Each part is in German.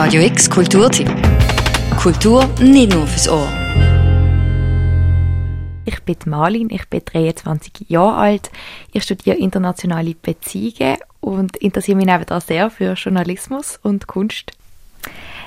Radio X Kulturtipp. Kultur nicht nur fürs Ohr. Ich bin Marlin, ich bin 23 Jahre alt. Ich studiere internationale Beziehungen und interessiere mich nebenan sehr für Journalismus und Kunst.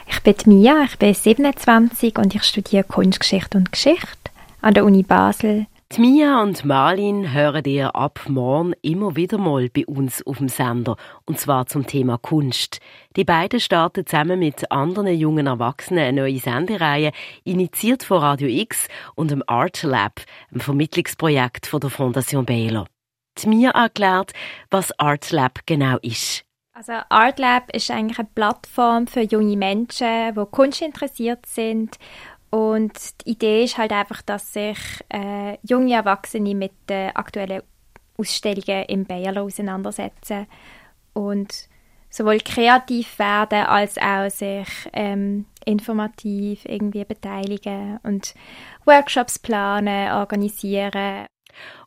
Ich bin Mia, ich bin 27 und ich studiere Kunstgeschichte und Geschichte an der Uni Basel die Mia und Marlin hören ihr ab morgen immer wieder mal bei uns auf dem Sender. Und zwar zum Thema Kunst. Die beiden starten zusammen mit anderen jungen Erwachsenen eine neue Sendereihe, initiiert von Radio X und dem Art Lab, einem Vermittlungsprojekt von der Fondation Baylor. Die Mia erklärt, was Art Lab genau ist. Also Art Lab ist eigentlich eine Plattform für junge Menschen, die Kunst interessiert sind und die Idee ist halt einfach, dass sich äh, junge Erwachsene mit den aktuellen Ausstellungen im Bayerlo auseinandersetzen und sowohl kreativ werden als auch sich ähm, informativ irgendwie beteiligen und Workshops planen, organisieren.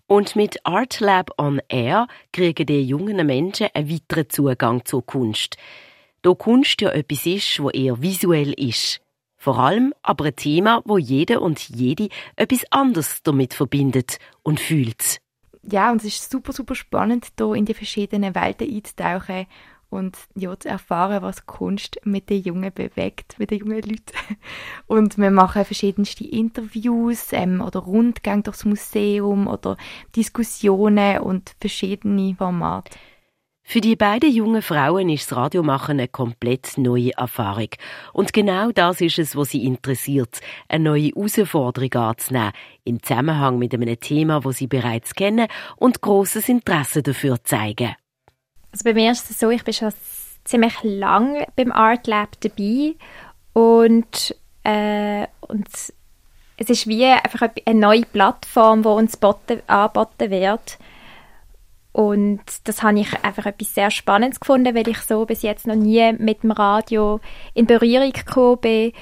Und mit Art Lab on Air kriegen die jungen Menschen einen weiteren Zugang zur Kunst. Da Kunst ja etwas ist, wo eher visuell ist. Vor allem aber ein Thema, wo jeder und jede etwas anderes damit verbindet und fühlt. Ja, und es ist super, super spannend, hier in die verschiedenen Welten einzutauchen und ja, zu erfahren, was Kunst mit den Jungen bewegt, mit den jungen Leuten. Und wir machen verschiedenste Interviews ähm, oder Rundgänge durchs Museum oder Diskussionen und verschiedene Formate. Für die beiden jungen Frauen ist das Radiomachen eine komplett neue Erfahrung. Und genau das ist es, was sie interessiert, eine neue Herausforderung anzunehmen, im Zusammenhang mit einem Thema, das sie bereits kennen und großes Interesse dafür zeigen. Also bei mir ist es so, ich bin schon ziemlich lang beim Art Lab dabei und, äh, und es ist wie einfach eine neue Plattform, die uns angeboten wird und das habe ich einfach etwas sehr Spannendes gefunden, weil ich so bis jetzt noch nie mit dem Radio in Berührung gekommen bin.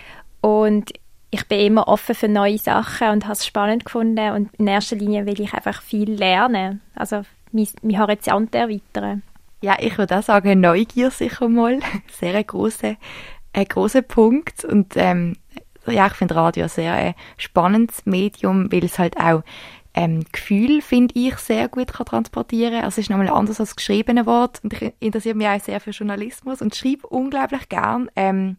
Und ich bin immer offen für neue Sachen und habe es spannend gefunden. Und in erster Linie will ich einfach viel lernen. Also mein, mein Horizont erweitern. Ja, ich würde auch sagen, Neugier sicher mal. Sehr ein grosser, ein grosser Punkt. Und ähm, ja, ich finde Radio sehr ein spannendes Medium, weil es halt auch ähm, Gefühl, finde ich, sehr gut kann transportieren kann. Also es ist nochmal anders als geschriebene Wort und ich interessiere mich auch sehr für Journalismus und schreibe unglaublich gern. Ähm,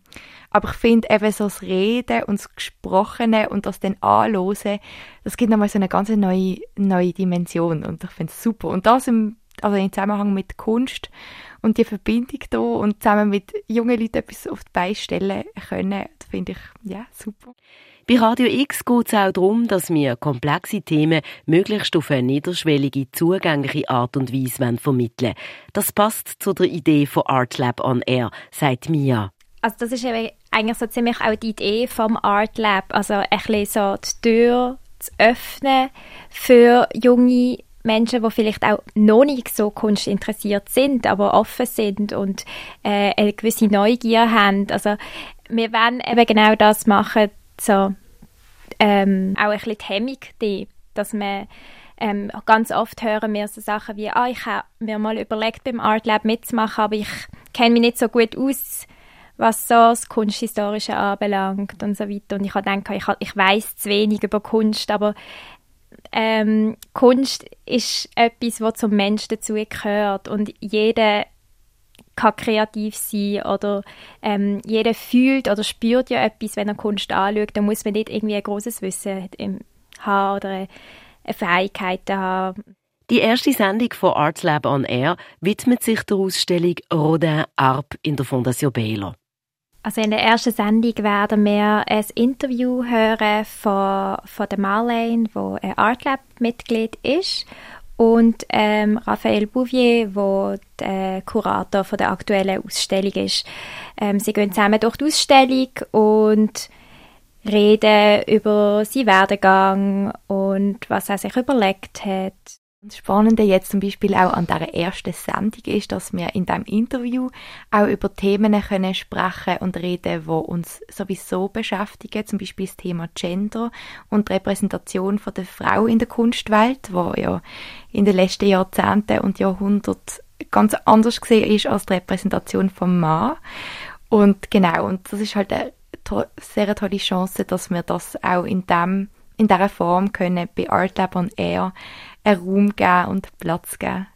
aber ich finde eben so das Reden und das Gesprochene und das dann Anhören, das gibt nochmal so eine ganz neue, neue Dimension und ich finde es super. Und das im, also im Zusammenhang mit Kunst und die Verbindung da und zusammen mit jungen Leuten etwas auf die Beine stellen können, finde ich, ja, super. Bei Radio X geht es auch darum, dass wir komplexe Themen möglichst auf eine niederschwellige, zugängliche Art und Weise vermitteln Das passt zu der Idee von Art Lab on Air, sagt Mia. Also das ist eigentlich so ziemlich auch die Idee vom Art Lab, also ein bisschen so die Tür zu öffnen für junge Menschen, die vielleicht auch noch nicht so kunstinteressiert sind, aber offen sind und äh, eine gewisse Neugier haben. Also wir wollen eben genau das machen, so ähm, auch ein bisschen die Hemmung die, dass man ähm, ganz oft hören wir so Sachen wie, ah, ich habe mir mal überlegt, beim Art Lab mitzumachen, aber ich kenne mich nicht so gut aus, was so das Kunsthistorische anbelangt und so weiter. Und ich habe gedacht, ich, ich weiß zu wenig über Kunst, aber ähm, Kunst ist etwas, was zum Menschen dazu gehört und jeder kann kreativ sein oder ähm, jeder fühlt oder spürt ja etwas, wenn er Kunst anschaut. Da muss man nicht irgendwie ein großes Wissen haben oder eine Fähigkeit haben. Die erste Sendung von Art Lab on Air widmet sich der Ausstellung Rodin Arp in der Fondation Baylor. Also in der ersten Sendung werden wir ein Interview hören von, von der Marlene, die ein Art Lab Mitglied ist und ähm, Raphael Bouvier, wo der Kurator von der aktuellen Ausstellung ist. Ähm, sie gehen zusammen durch die Ausstellung und reden über seinen Werdegang und was er sich überlegt hat. Das Spannende jetzt zum Beispiel auch an dieser ersten Sendung ist, dass wir in diesem Interview auch über Themen können sprechen und reden, die uns sowieso beschäftigen, zum Beispiel das Thema Gender und Repräsentation von der Frau in der Kunstwelt, wo ja in den letzten Jahrzehnten und Jahrhunderten ganz anders gesehen ist als die Repräsentation vom Mann. Und genau, und das ist halt eine to sehr tolle Chance, dass wir das auch in dem in dieser Form können bei Art Lab on Air einen Raum geben und Platz geben.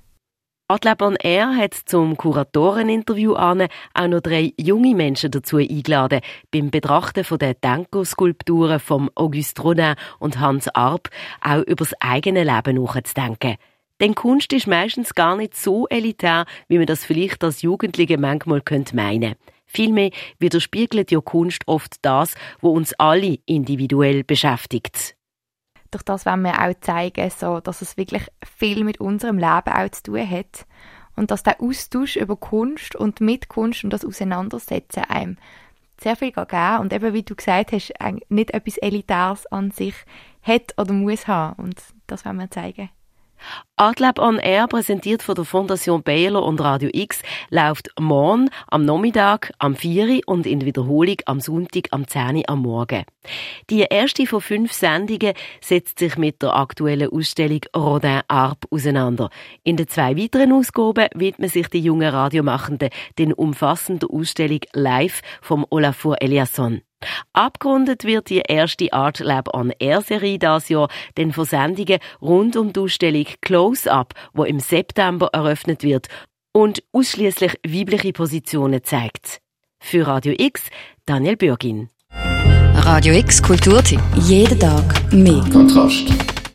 Artlab on Air hat zum Kuratoreninterview an auch noch drei junge Menschen dazu eingeladen, beim Betrachten von der Denko-Skulpturen von Auguste Rodin und Hans Arp auch über das eigene Leben nachzudenken. Denn Kunst ist meistens gar nicht so elitär, wie man das vielleicht als Jugendliche manchmal könnte meinen. Vielmehr widerspiegelt ja Kunst oft das, wo uns alle individuell beschäftigt durch das wollen wir auch zeigen, so, dass es wirklich viel mit unserem Leben auch zu tun hat. Und dass der Austausch über Kunst und mit Kunst und das Auseinandersetzen einem sehr viel geben und eben, wie du gesagt hast, nicht etwas Elitäres an sich hat oder muss haben. Und das wollen wir zeigen. Adlab on Air, präsentiert von der Fondation Baylor und Radio X, läuft morgen am Nachmittag am 4 und in Wiederholung am Sonntag am 10 am Morgen. Die erste von fünf Sendungen setzt sich mit der aktuellen Ausstellung Rodin Arp auseinander. In den zwei weiteren Ausgaben widmen sich die jungen Radiomachenden den umfassenden Ausstellung Live vom Olafur Eliasson. Abgerundet wird die erste Art Lab on Air Serie das Jahr, den Versendungen rund um die Ausstellung Close Up, wo im September eröffnet wird und ausschließlich weibliche Positionen zeigt. Für Radio X Daniel Bürgin. Radio X Kulturtipp. Jeden Tag mehr. Kontrast.